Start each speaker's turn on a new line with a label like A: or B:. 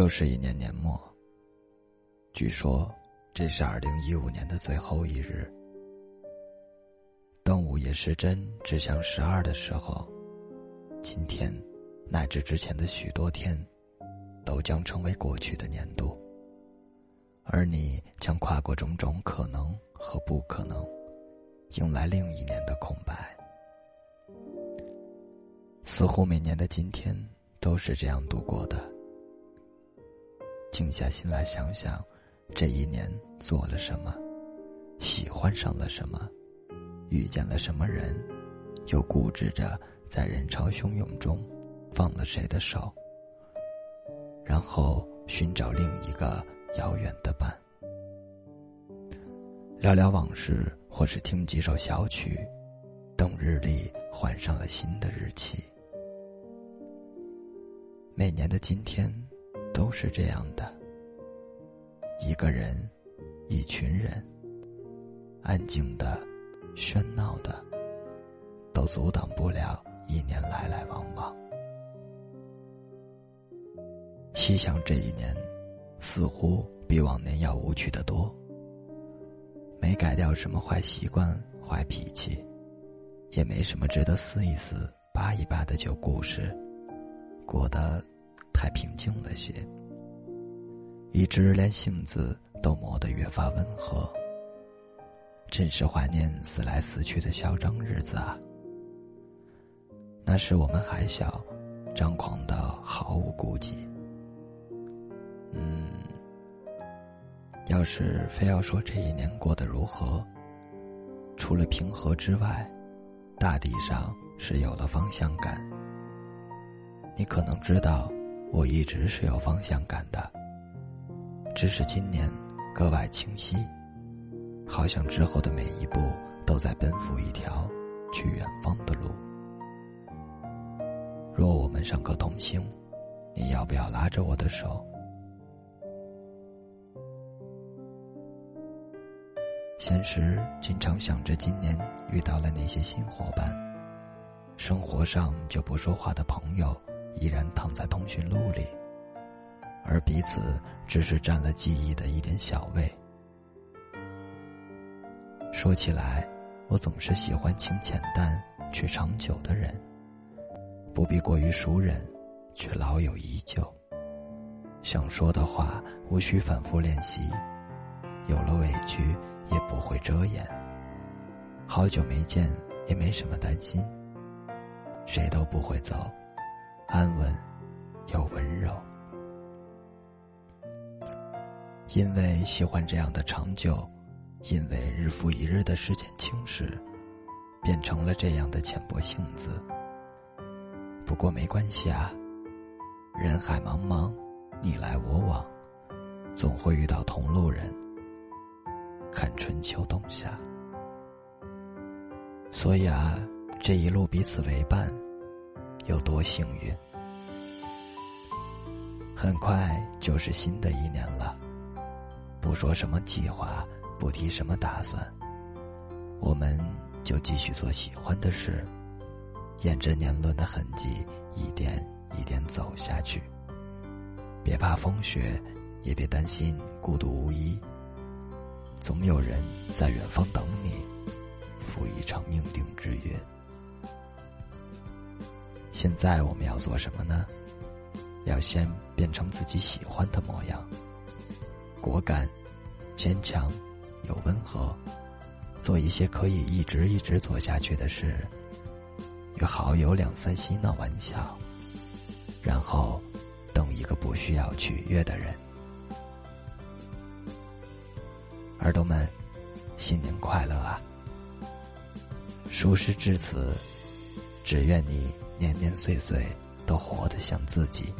A: 又是一年年末。据说这是二零一五年的最后一日。当午夜时针指向十二的时候，今天乃至之前的许多天，都将成为过去的年度。而你将跨过种种可能和不可能，迎来另一年的空白。似乎每年的今天都是这样度过的。静下心来想想，这一年做了什么，喜欢上了什么，遇见了什么人，又固执着在人潮汹涌中放了谁的手，然后寻找另一个遥远的伴，聊聊往事，或是听几首小曲，等日历换上了新的日期。每年的今天，都是这样的。一个人，一群人，安静的、喧闹的，都阻挡不了一年来来往往。细想这一年，似乎比往年要无趣的多。没改掉什么坏习惯、坏脾气，也没什么值得撕一撕、扒一扒的旧故事。过得太平静了些，一直连性子都磨得越发温和。真是怀念死来死去的嚣张日子啊！那时我们还小，张狂的毫无顾忌。嗯，要是非要说这一年过得如何，除了平和之外，大地上是有了方向感。你可能知道，我一直是有方向感的，只是今年格外清晰，好像之后的每一步都在奔赴一条去远方的路。若我们上课同行，你要不要拉着我的手？闲时经常想着今年遇到了哪些新伙伴，生活上就不说话的朋友。依然躺在通讯录里，而彼此只是占了记忆的一点小位。说起来，我总是喜欢清浅淡却长久的人，不必过于熟人，却老友依旧。想说的话无需反复练习，有了委屈也不会遮掩。好久没见，也没什么担心，谁都不会走。安稳，又温柔。因为喜欢这样的长久，因为日复一日的时间侵蚀，变成了这样的浅薄性子。不过没关系啊，人海茫茫，你来我往，总会遇到同路人。看春秋冬夏，所以啊，这一路彼此为伴。有多幸运？很快就是新的一年了，不说什么计划，不提什么打算，我们就继续做喜欢的事，沿着年轮的痕迹一点一点走下去。别怕风雪，也别担心孤独无依，总有人在远方等你，赴一场命定之约。现在我们要做什么呢？要先变成自己喜欢的模样，果敢、坚强、又温和，做一些可以一直一直做下去的事，与好友两三嬉闹玩笑，然后等一个不需要取悦的人。耳朵们，新年快乐啊！书诗至此，只愿你。年年岁岁都活得像自己。